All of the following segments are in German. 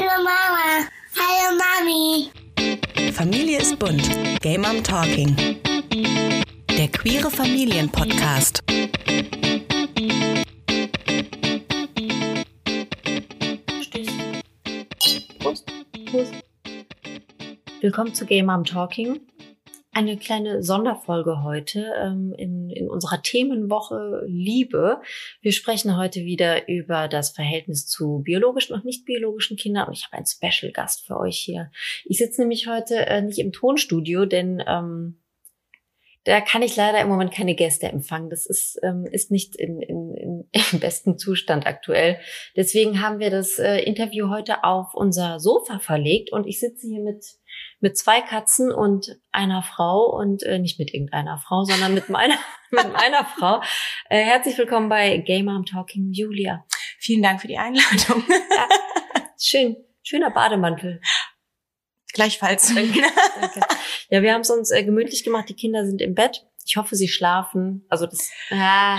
Hallo Mama. Hallo Mami. Familie ist bunt. Game Mom Talking. Der queere Familienpodcast. Prost. Prost. Willkommen zu Game Mom Talking. Eine kleine Sonderfolge heute ähm, in, in unserer Themenwoche Liebe. Wir sprechen heute wieder über das Verhältnis zu biologischen und nicht biologischen Kindern. Und ich habe einen Special Gast für euch hier. Ich sitze nämlich heute äh, nicht im Tonstudio, denn ähm, da kann ich leider im Moment keine Gäste empfangen. Das ist, ähm, ist nicht in, in, in, im besten Zustand aktuell. Deswegen haben wir das äh, Interview heute auf unser Sofa verlegt und ich sitze hier mit, mit zwei Katzen und einer Frau und äh, nicht mit irgendeiner Frau, sondern mit meiner, mit meiner Frau. Äh, herzlich willkommen bei Gamer am Talking, Julia. Vielen Dank für die Einladung. Ja, schön, schöner Bademantel. Gleichfalls. Danke. Danke. Ja, wir haben es uns äh, gemütlich gemacht. Die Kinder sind im Bett. Ich hoffe, sie schlafen. Also das. Ah,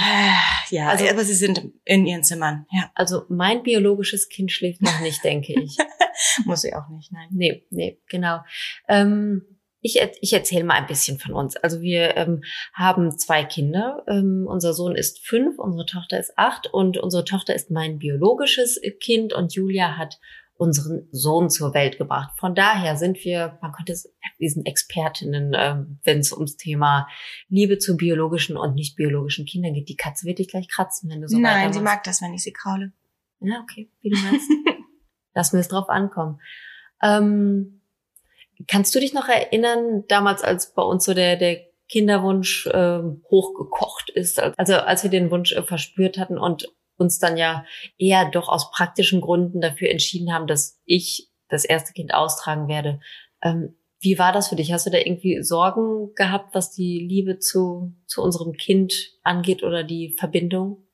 Ja, Also- aber sie sind in ihren Zimmern. Ja, also mein biologisches Kind schläft noch nicht, denke ich. muss sie auch nicht. Nein. Nee, nee, genau. Ähm, ich, ich erzähle mal ein bisschen von uns. Also wir ähm, haben zwei Kinder. Ähm, unser Sohn ist fünf, unsere Tochter ist acht und unsere Tochter ist mein biologisches Kind und Julia hat unseren Sohn zur Welt gebracht. Von daher sind wir, man könnte es, wir sind Expertinnen, ähm, wenn es ums Thema Liebe zu biologischen und nicht biologischen Kindern geht. Die Katze wird dich gleich kratzen, wenn du so Nein, sie mag das, wenn ich sie kraule. Ja, okay, wie du meinst. Lass mir es drauf ankommen. Ähm, kannst du dich noch erinnern, damals, als bei uns so der, der Kinderwunsch äh, hochgekocht ist, also als wir den Wunsch äh, verspürt hatten und uns dann ja eher doch aus praktischen Gründen dafür entschieden haben, dass ich das erste Kind austragen werde. Ähm, wie war das für dich? Hast du da irgendwie Sorgen gehabt, was die Liebe zu, zu unserem Kind angeht oder die Verbindung?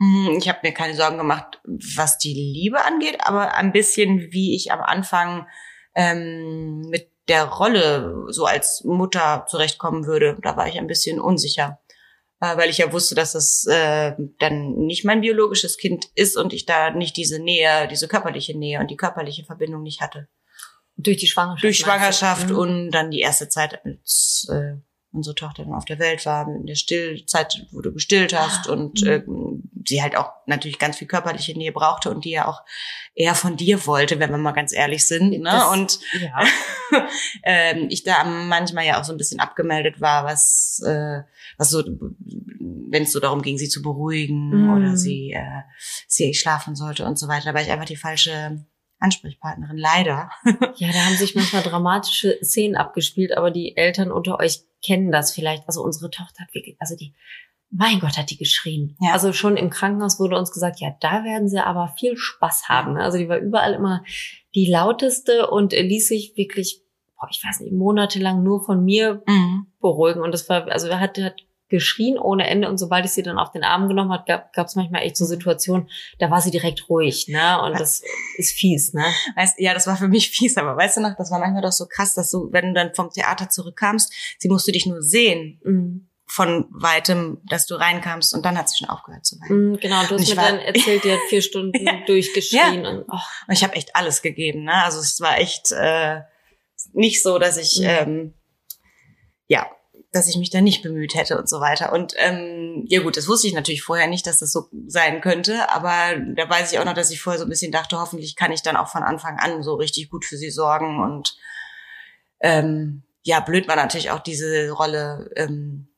Hm, Ich habe mir keine Sorgen gemacht, was die Liebe angeht, aber ein bisschen, wie ich am Anfang ähm, mit der Rolle so als Mutter zurechtkommen würde. Da war ich ein bisschen unsicher, äh, weil ich ja wusste, dass es äh, dann nicht mein biologisches Kind ist und ich da nicht diese Nähe, diese körperliche Nähe und die körperliche Verbindung nicht hatte. Durch die Schwangerschaft. Durch? Schwangerschaft Mhm. und dann die erste Zeit, als äh, unsere Tochter dann auf der Welt war, in der Stillzeit, wo du gestillt hast Ah, und mhm. ähm, sie halt auch natürlich ganz viel körperliche Nähe brauchte und die ja auch eher von dir wollte, wenn wir mal ganz ehrlich sind. Ne? Das- Und Ja. ähm, ich da manchmal ja auch so ein bisschen abgemeldet war, was, äh, was so, wenn es so darum ging, sie zu beruhigen Mhm. oder sie, äh, sie schlafen sollte und so weiter. Da war ich einfach die falsche Ansprechpartnerin, leider. Ja, da haben sich manchmal dramatische Szenen abgespielt, aber die Eltern unter euch kennen das vielleicht. Also unsere Tochter hat wirklich, also die, mein Gott, hat die geschrien. Ja. Also schon im Krankenhaus wurde uns gesagt, ja, da werden sie aber viel Spaß haben. ne? Also die war überall immer die lauteste und ließ sich wirklich, boah, ich weiß nicht, monatelang nur von mir Mhm. beruhigen. Und das war, also er hat, hat geschrien ohne Ende und sobald ich sie dann auf den Arm genommen hat, gab es manchmal echt so Situationen, da war sie direkt ruhig, ne? Und das ist fies, ne? Weißt, ja, das war für mich fies, aber weißt du noch, das war manchmal doch so krass, dass du, wenn du dann vom Theater zurückkamst, sie musste dich nur sehen Mhm. von weitem, dass du reinkamst und dann hat sie schon aufgehört zu weinen. Mm, Genau, du hast mir war- dann erzählt, die hat vier Stunden durchgeschrien. Und, oh, Und ich habe echt alles gegeben, ne? Also es war echt äh, nicht so, dass ich Mhm. ähm, ja, dass ich mich da nicht bemüht hätte und so weiter. Und ähm, ja gut, das wusste ich natürlich vorher nicht, dass das so sein könnte, aber da weiß ich auch noch, dass ich vorher so ein bisschen dachte, hoffentlich kann ich dann auch von Anfang an so richtig gut für sie sorgen und ähm, ja, blöd war natürlich auch diese Rolle ähm,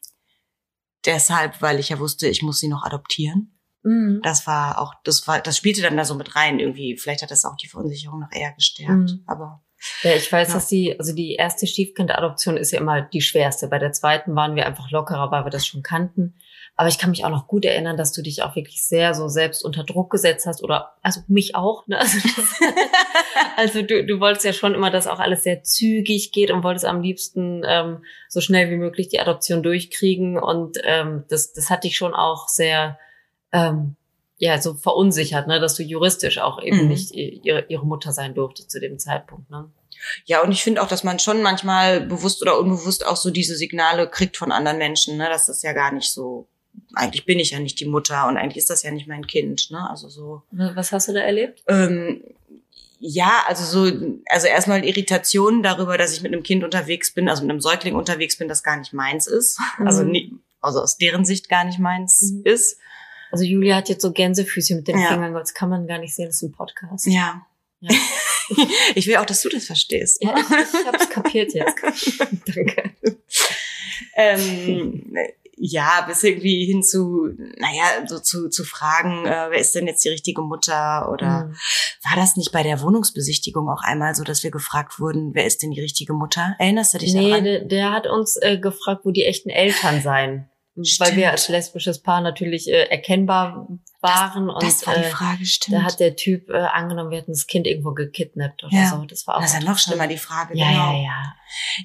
deshalb, weil ich ja wusste, ich muss sie noch adoptieren. mm, Das war auch, das war, das spielte dann da so mit rein irgendwie. Vielleicht hat das auch die Verunsicherung noch eher gestärkt. Mhm. Aber ja, ich weiß, Ja. dass die, also die erste Stiefkindadoption ist ja immer die schwerste. Bei der zweiten waren wir einfach lockerer, weil wir das schon kannten. Aber ich kann mich auch noch gut erinnern, dass du dich auch wirklich sehr so selbst unter Druck gesetzt hast oder, also mich auch, ne? Also, das, also du, du wolltest ja schon immer, dass auch alles sehr zügig geht und wolltest am liebsten ähm, so schnell wie möglich die Adoption durchkriegen und ähm, das, das hat dich schon auch sehr, ähm, ja, so verunsichert, ne, dass du juristisch auch eben Mhm. nicht ihre, ihre Mutter sein durfte zu dem Zeitpunkt, ne? ja, und ich finde auch, dass man schon manchmal bewusst oder unbewusst auch so diese Signale kriegt von anderen Menschen, ne? Das ist ja gar nicht so. Eigentlich bin ich ja nicht die Mutter und eigentlich ist das ja nicht mein Kind, ne? Also so. Was hast du da erlebt? Ähm, Ja, also so, also erstmal Irritation darüber, dass ich mit einem Kind unterwegs bin, also mit einem Säugling unterwegs bin, das gar nicht meins ist. Mhm. Also, nie, also aus deren Sicht gar nicht meins Mhm. ist. Also Julia hat jetzt so Gänsefüßchen mit den Ja. Fingern, das kann man gar nicht sehen, das ist ein Podcast. Ja. Ja. Ich will auch, dass du das verstehst. Ja, ich, ich hab's kapiert jetzt. Danke. ähm, ja, bis irgendwie hin zu, naja, so zu, zu fragen, äh, wer ist denn jetzt die richtige Mutter oder Mhm. war das nicht bei der Wohnungsbesichtigung auch einmal so, dass wir gefragt wurden, wer ist denn die richtige Mutter? Erinnerst du dich Nee, daran? der, der hat uns äh, gefragt, wo die echten Eltern seien. Weil Stimmt. wir als lesbisches Paar natürlich äh, erkennbar waren und das war die äh, Frage, stimmt. da hat der Typ äh, angenommen, wir hätten das Kind irgendwo gekidnappt oder Ja. so. Das war auch das ist ja noch schlimmer, die Frage. Ja, genau. ja, ja.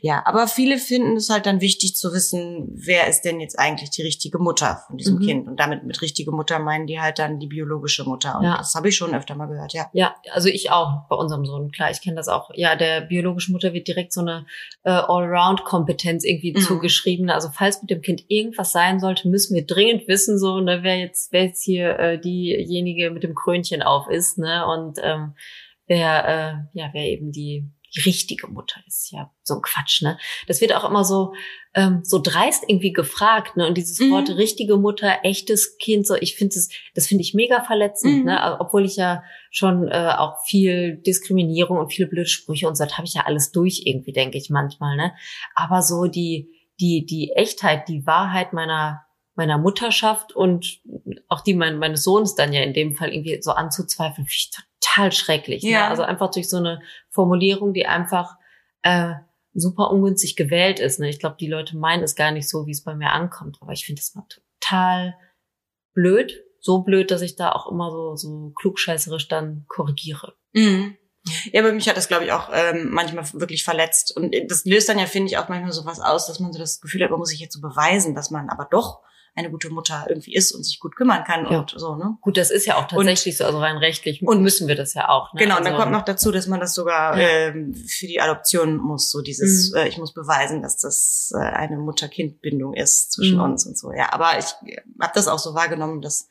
Ja, aber viele finden es halt dann wichtig zu wissen, wer ist denn jetzt eigentlich die richtige Mutter von diesem Mhm. Kind. Und damit mit richtige Mutter meinen die halt dann die biologische Mutter. Und Ja. das habe ich schon öfter mal gehört, ja. Ja, also ich auch bei unserem Sohn. Klar, ich kenne das auch. Ja, der biologischen Mutter wird direkt so eine äh, Allround-Kompetenz irgendwie Mhm. zugeschrieben. Also falls mit dem Kind irgendwas sein sollte, müssen wir dringend wissen, so, ne, wer jetzt, wer jetzt hier äh, diejenige mit dem Krönchen auf ist, ne? Und ähm, wer, äh, ja, wer eben die, die richtige Mutter ist. Ja, so ein Quatsch, ne? Das wird auch immer so, ähm, so dreist irgendwie gefragt, ne? Und dieses Mhm. Wort richtige Mutter, echtes Kind, so, ich finde das, das finde ich mega verletzend, Mhm. ne? Obwohl ich ja schon äh, auch viel Diskriminierung und viele blöde Sprüche und so, das habe ich ja alles durch irgendwie, denke ich manchmal, ne? Aber so die, die, die Echtheit, die Wahrheit meiner meiner Mutterschaft und auch die mein, meines Sohnes dann ja in dem Fall irgendwie so anzuzweifeln, finde ich total schrecklich. Ne? Ja. Also einfach durch so eine Formulierung, die einfach äh, super ungünstig gewählt ist. Ne? Ich glaube, die Leute meinen es gar nicht so, wie es bei mir ankommt. Aber ich finde das mal total blöd. So blöd, dass ich da auch immer so, so klugscheißerisch dann korrigiere. Mhm. Ja, aber mich hat das, glaube ich, auch ähm, manchmal wirklich verletzt. Und das löst dann ja, finde ich, auch manchmal so was aus, dass man so das Gefühl hat, man muss sich jetzt so beweisen, dass man aber doch eine gute Mutter irgendwie ist und sich gut kümmern kann Ja. und so, ne? Gut, das ist ja auch tatsächlich so, also rein rechtlich und- müssen wir das ja auch. Ne? Genau, und dann also, kommt noch dazu, dass man das sogar Ja. ähm, für die Adoption muss, so dieses, Mhm. äh, ich muss beweisen, dass das äh, eine Mutter-Kind-Bindung ist zwischen Mhm. uns und so. Ja, aber ich habe das auch so wahrgenommen, dass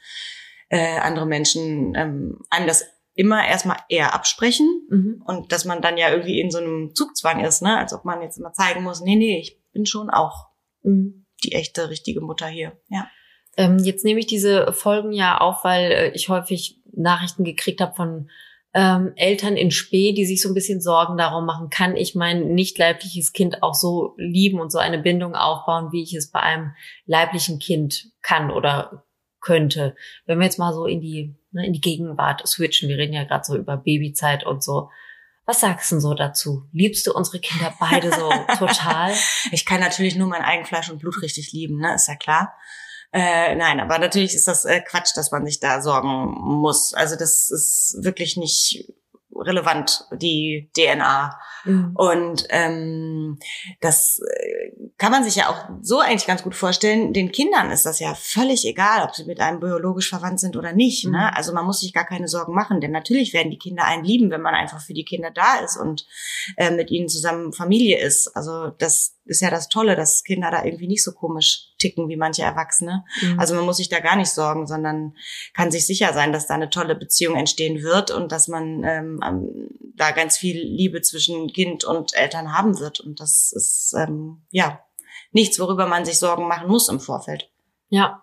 äh, andere Menschen ähm, einem das immer erstmal eher absprechen Mhm. und dass man dann ja irgendwie in so einem Zugzwang ist, ne, als ob man jetzt immer zeigen muss, nee, nee, ich bin schon auch Mhm. Die echte, richtige Mutter hier. Ja. Ähm, jetzt nehme ich diese Folgen ja auf, weil äh, ich häufig Nachrichten gekriegt habe von ähm, Eltern in Spee, die sich so ein bisschen Sorgen darum machen, kann ich mein nicht leibliches Kind auch so lieben und so eine Bindung aufbauen, wie ich es bei einem leiblichen Kind kann oder könnte. Wenn wir jetzt mal so in die, ne, in die Gegenwart switchen, wir reden ja gerade so über Babyzeit und so. Was sagst du denn so dazu? Liebst du unsere Kinder beide so total? Ich kann natürlich nur mein Eigenfleisch und Blut richtig lieben, ne, ist ja klar. Äh, nein, aber natürlich ist das äh, Quatsch, dass man sich da sorgen muss. Also das ist wirklich nicht relevant, die DNA. Mhm. Und ähm, das äh, kann man sich ja auch so eigentlich ganz gut vorstellen. Den Kindern ist das ja völlig egal, ob sie mit einem biologisch verwandt sind oder nicht. Mhm. Ne? Also man muss sich gar keine Sorgen machen, denn natürlich werden die Kinder einen lieben, wenn man einfach für die Kinder da ist und äh, mit ihnen zusammen Familie ist. Also das ist ja das Tolle, dass Kinder da irgendwie nicht so komisch ticken wie manche Erwachsene. Mhm. Also man muss sich da gar nicht sorgen, sondern kann sich sicher sein, dass da eine tolle Beziehung entstehen wird und dass man ähm, da ganz viel Liebe zwischen Kind und Eltern haben wird. Und das ist ähm, ja nichts, worüber man sich Sorgen machen muss im Vorfeld. Ja,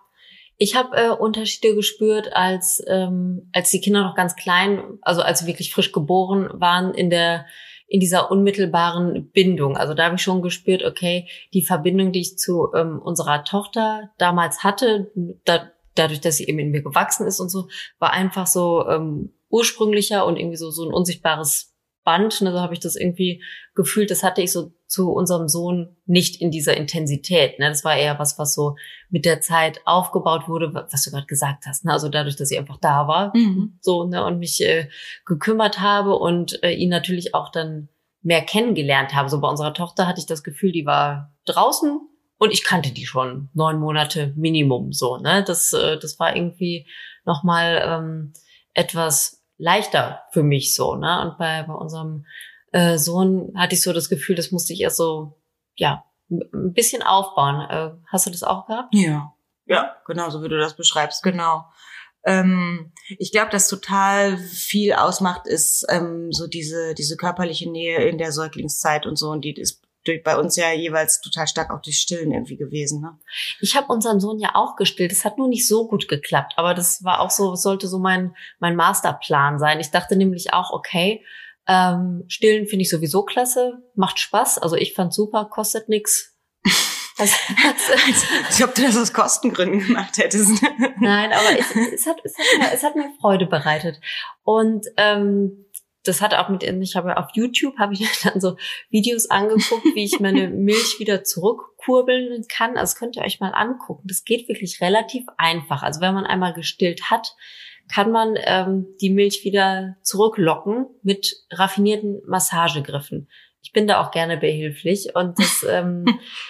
ich habe äh, Unterschiede gespürt, als ähm, als die Kinder noch ganz klein, also als sie wirklich frisch geboren waren in der in dieser unmittelbaren Bindung. Also da habe ich schon gespürt, okay, die Verbindung, die ich zu ähm, unserer Tochter damals hatte, da, dadurch, dass sie eben in mir gewachsen ist und so, war einfach so ähm, ursprünglicher und irgendwie so so ein unsichtbares Band. Ne, so habe ich das irgendwie gefühlt. Das hatte ich so zu unserem Sohn nicht in dieser Intensität. Ne? Das war eher was, was so mit der Zeit aufgebaut wurde, was du gerade gesagt hast. Ne? Also dadurch, dass ich einfach da war, Mhm. so ne, und mich äh, gekümmert habe und äh, ihn natürlich auch dann mehr kennengelernt habe. So bei unserer Tochter hatte ich das Gefühl, die war draußen und ich kannte die schon neun Monate Minimum. So, ne, das äh, das war irgendwie noch mal ähm, etwas leichter für mich so, ne. Und bei bei unserem äh, Sohn hatte ich so das Gefühl, das musste ich erst so ja ein bisschen aufbauen. Äh, hast du das auch gehabt? Ja. Ja, genau, so wie du das beschreibst, genau. Ähm, ich glaube, dass total viel ausmacht, ist ähm, so diese, diese körperliche Nähe in der Säuglingszeit und so. Und die ist bei uns ja jeweils total stark auch durch Stillen irgendwie gewesen. Ne? Ich habe unseren Sohn ja auch gestillt. Das hat nur nicht so gut geklappt, aber das war auch so, sollte so mein mein Masterplan sein. Ich dachte nämlich auch, okay, ähm, stillen finde ich sowieso klasse, macht Spaß. Also ich fand super, kostet nix. Als ob du das aus Kostengründen gemacht hättest. Nein, aber es, es, hat, es, hat mir, es hat mir Freude bereitet. Und ähm, das hat auch mit, ich habe auf YouTube, habe ich dann so Videos angeguckt, wie ich meine Milch wieder zurückkurbeln kann. Also das könnt ihr euch mal angucken. Das geht wirklich relativ einfach. Also wenn man einmal gestillt hat, kann man ähm, die Milch wieder zurücklocken mit raffinierten Massagegriffen. Ich bin da auch gerne behilflich und das, ähm,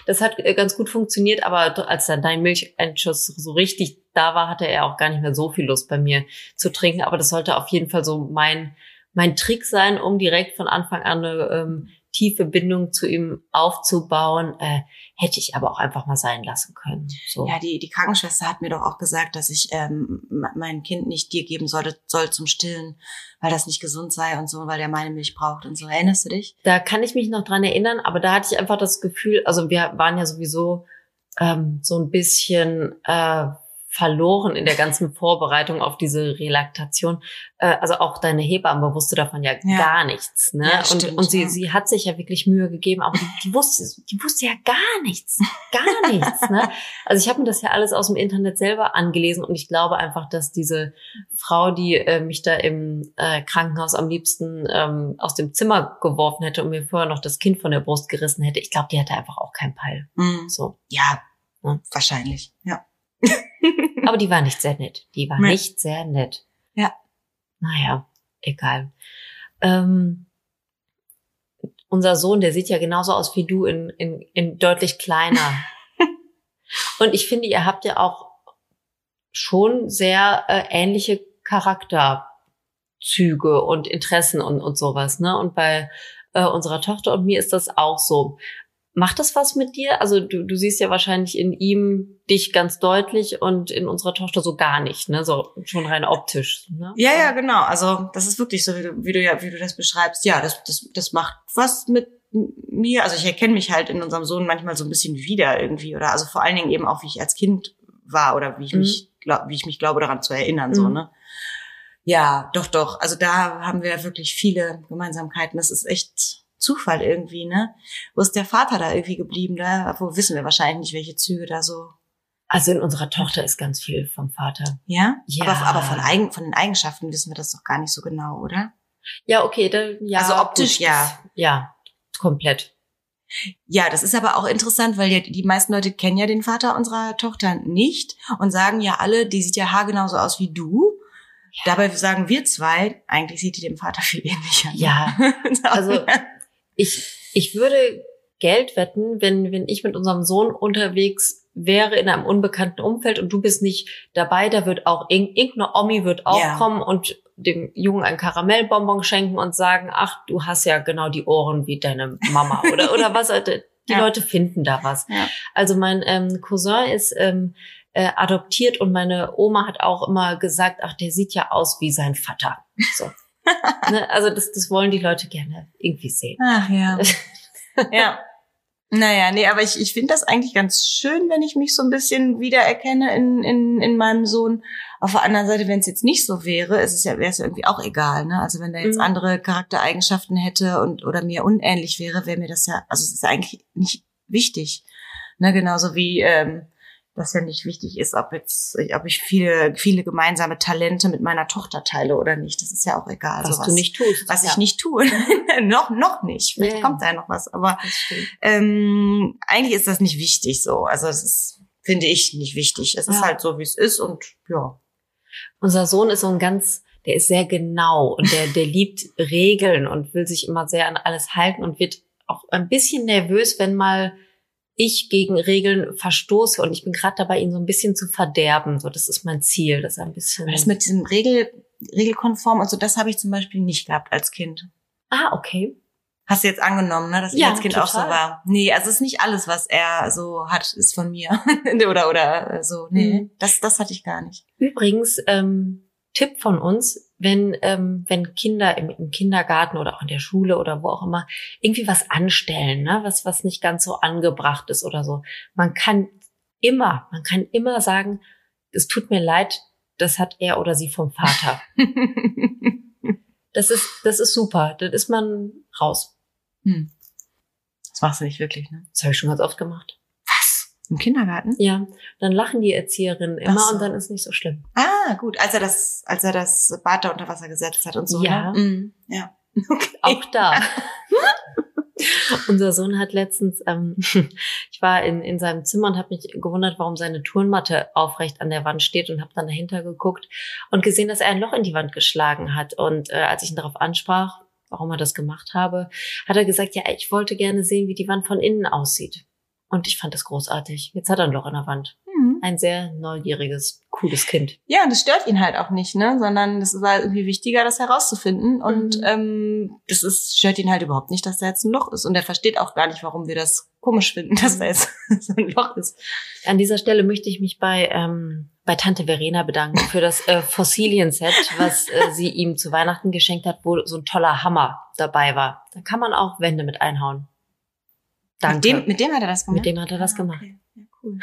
das hat ganz gut funktioniert, aber als dann dein Milcheinschuss so richtig da war, hatte er auch gar nicht mehr so viel Lust bei mir zu trinken. Aber das sollte auf jeden Fall so mein mein Trick sein, um direkt von Anfang an eine ähm, tiefe Bindung zu ihm aufzubauen, äh, hätte ich aber auch einfach mal sein lassen können. So. Ja, die, die Krankenschwester hat mir doch auch gesagt, dass ich ähm, mein Kind nicht dir geben sollte, soll zum Stillen, weil das nicht gesund sei und so, weil der meine Milch braucht und so. Erinnerst du dich? Da kann ich mich noch dran erinnern, aber da hatte ich einfach das Gefühl, also wir waren ja sowieso ähm, so ein bisschen äh, verloren in der ganzen Vorbereitung auf diese Relaktation. Äh, also auch deine Hebamme wusste davon ja, ja. gar nichts. Ne? Ja, und stimmt, und sie, ja. sie hat sich ja wirklich Mühe gegeben, aber die, die, wusste, die wusste ja gar nichts. Gar nichts. Ne? Also ich habe mir das ja alles aus dem Internet selber angelesen und ich glaube einfach, dass diese Frau, die äh, mich da im äh, Krankenhaus am liebsten ähm, aus dem Zimmer geworfen hätte und mir vorher noch das Kind von der Brust gerissen hätte, ich glaube, die hatte einfach auch keinen Peil. Mhm. So. Ja, ja, wahrscheinlich. Ja. Aber die war nicht sehr nett. Die war ja. nicht sehr nett. Ja. Naja, egal. Ähm, unser Sohn, der sieht ja genauso aus wie du in, in, in deutlich kleiner. Und ich finde, ihr habt ja auch schon sehr äh, ähnliche Charakterzüge und Interessen und, und sowas, ne? Und bei äh, unserer Tochter und mir ist das auch so. Macht das was mit dir? Also du, du siehst ja wahrscheinlich in ihm dich ganz deutlich und in unserer Tochter so gar nicht, ne? So schon rein optisch. Ne? Ja, ja, genau. Also das ist wirklich so, wie du, wie du ja, wie du das beschreibst. Ja, das, das, das macht was mit mir. Also ich erkenne mich halt in unserem Sohn manchmal so ein bisschen wieder irgendwie oder also vor allen Dingen eben auch wie ich als Kind war oder wie ich mhm. mich, glaub, wie ich mich glaube daran zu erinnern mhm. so ne. Ja, doch, doch. Also da haben wir wirklich viele Gemeinsamkeiten. Das ist echt Zufall irgendwie, ne? Wo ist der Vater da irgendwie geblieben? Da wo wissen wir wahrscheinlich nicht, welche Züge da so. Also in unserer Tochter ist ganz viel vom Vater. Ja? Ja. Aber, aber von, Eigen, von den Eigenschaften wissen wir das doch gar nicht so genau, oder? Ja, okay, da, ja. Also optisch, gut, ja. Ja, komplett. Ja, das ist aber auch interessant, weil ja die meisten Leute kennen ja den Vater unserer Tochter nicht und sagen ja alle, die sieht ja haargenauso aus wie du. Ja. Dabei sagen wir zwei, eigentlich sieht die dem Vater viel ähnlicher. Ja, also ich, ich würde Geld wetten, wenn, wenn ich mit unserem Sohn unterwegs wäre in einem unbekannten Umfeld und du bist nicht dabei, da wird auch irgendeine Omi wird auch ja. kommen und dem Jungen ein Karamellbonbon schenken und sagen, ach, du hast ja genau die Ohren wie deine Mama oder oder was. Die ja. Leute finden da was. Ja. Also mein ähm, Cousin ist ähm, äh, adoptiert und meine Oma hat auch immer gesagt, ach, der sieht ja aus wie sein Vater. So. ne? Also das, das wollen die Leute gerne irgendwie sehen. Ach ja. ja. Naja, nee, aber ich, ich finde das eigentlich ganz schön, wenn ich mich so ein bisschen wiedererkenne in, in, in meinem Sohn. Auf der anderen Seite, wenn es jetzt nicht so wäre, ist es ja, wäre es irgendwie auch egal, ne? Also wenn der jetzt mhm. andere Charaktereigenschaften hätte und oder mir unähnlich wäre, wäre mir das ja, also es ist eigentlich nicht wichtig. Ne, genauso wie ähm, dass ja nicht wichtig ist, ob jetzt, ob ich viele, viele gemeinsame Talente mit meiner Tochter teile oder nicht. Das ist ja auch egal. Was, was du nicht tust. Was ja. ich nicht tue. noch, noch nicht. Vielleicht ja, kommt da ja noch was. Aber ähm, eigentlich ist das nicht wichtig so. Also es ist, finde ich, nicht wichtig. Es ist halt so, wie es ist und ja. Unser Sohn ist so ein ganz, der ist sehr genau und der, der liebt Regeln und will sich immer sehr an alles halten und wird auch ein bisschen nervös, wenn mal ich gegen Regeln verstoße und ich bin gerade dabei, ihn so ein bisschen zu verderben. So, das ist mein Ziel, das ist ein bisschen. Das mit diesem Regel, regelkonform und so, das habe ich zum Beispiel nicht gehabt als Kind. Ah, okay. Hast du jetzt angenommen, ne, dass ich Ja, als Kind auch so total. war? Nee, also es ist nicht alles, was er so hat, ist von mir. oder oder so. Nee, Mhm. das, das hatte ich gar nicht. Übrigens, ähm, Tipp von uns, wenn, ähm, wenn Kinder im, im Kindergarten oder auch in der Schule oder wo auch immer irgendwie was anstellen, ne, was, was nicht ganz so angebracht ist oder so. Man kann immer, man kann immer sagen, es tut mir leid, das hat er oder sie vom Vater. Das ist, das ist super. Dann ist man raus. hm. Das machst du nicht wirklich, ne? Das habe ich schon ganz oft gemacht. Im Kindergarten? Ja, dann lachen die Erzieherinnen immer so. und dann ist nicht so schlimm. Ah, gut. Als er das, als er das Bad da unter Wasser gesetzt hat und so. Ja. Ne? Mhm. Ja. Okay. Auch da. Unser Sohn hat letztens, ähm, ich war in, in seinem Zimmer und habe mich gewundert, warum seine Turnmatte aufrecht an der Wand steht und habe dann dahinter geguckt und gesehen, dass er ein Loch in die Wand geschlagen hat. Und äh, als ich ihn darauf ansprach, warum er das gemacht habe, hat er gesagt, ja, ich wollte gerne sehen, wie die Wand von innen aussieht. Und ich fand das großartig. Jetzt hat er ein Loch in der Wand. Mhm. Ein sehr neugieriges, cooles Kind. Ja, und das stört ihn halt auch nicht, ne? Sondern es war irgendwie wichtiger, das herauszufinden. Und Mhm. ähm, das ist, stört ihn halt überhaupt nicht, dass da jetzt ein Loch ist. Und er versteht auch gar nicht, warum wir das komisch finden, dass da jetzt so ein Loch ist. An dieser Stelle möchte ich mich bei, ähm, bei Tante Verena bedanken für das äh, Fossilien-Set, was äh, sie ihm zu Weihnachten geschenkt hat, wo so ein toller Hammer dabei war. Da kann man auch Wände mit einhauen. Danke. Mit dem, mit dem hat er das gemacht? Mit dem hat er das Ah, gemacht. okay. Ja, cool.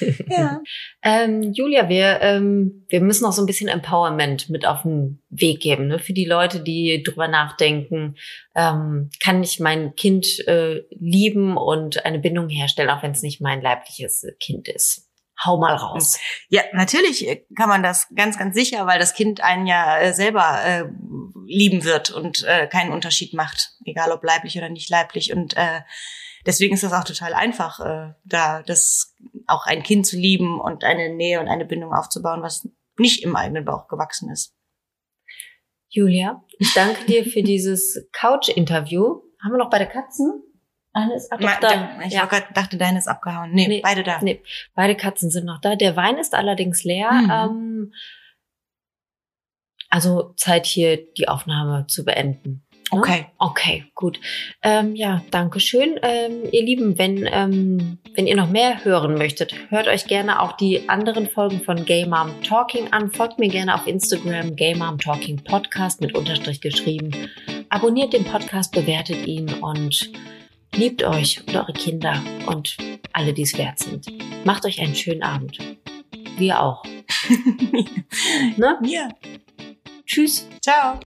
ja. Ähm, Julia, wir, ähm, wir müssen auch so ein bisschen Empowerment mit auf den Weg geben, ne? für die Leute, die drüber nachdenken, ähm, kann ich mein Kind äh, lieben und eine Bindung herstellen, auch wenn es nicht mein leibliches Kind ist. Hau mal raus. Ja, natürlich kann man das ganz, ganz sicher, weil das Kind einen ja äh, selber äh, lieben wird und äh, keinen Unterschied macht, egal ob leiblich oder nicht leiblich. Und äh, deswegen ist das auch total einfach, äh, da das auch ein Kind zu lieben und eine Nähe und eine Bindung aufzubauen, was nicht im eigenen Bauch gewachsen ist. Julia, ich danke dir für dieses Couch-Interview. Haben wir noch beide Katzen? Eine ist ab Ma- da. Ich Ja. grad, dachte, deine ist abgehauen. Nee, Nee, beide da. Nee, beide Katzen sind noch da. Der Wein ist allerdings leer. Mhm. Ähm, also Zeit hier die Aufnahme zu beenden. Ne? Okay. Okay, gut. Ähm, ja, danke schön. Ähm, ihr Lieben, wenn, ähm, wenn ihr noch mehr hören möchtet, hört euch gerne auch die anderen Folgen von Gay Mom Talking an. Folgt mir gerne auf Instagram Gay Mom Talking Podcast mit Unterstrich geschrieben. Abonniert den Podcast, bewertet ihn und liebt euch und eure Kinder und alle, die es wert sind. Macht euch einen schönen Abend. Wir auch. Ne? ja. Tschüss. Ciao.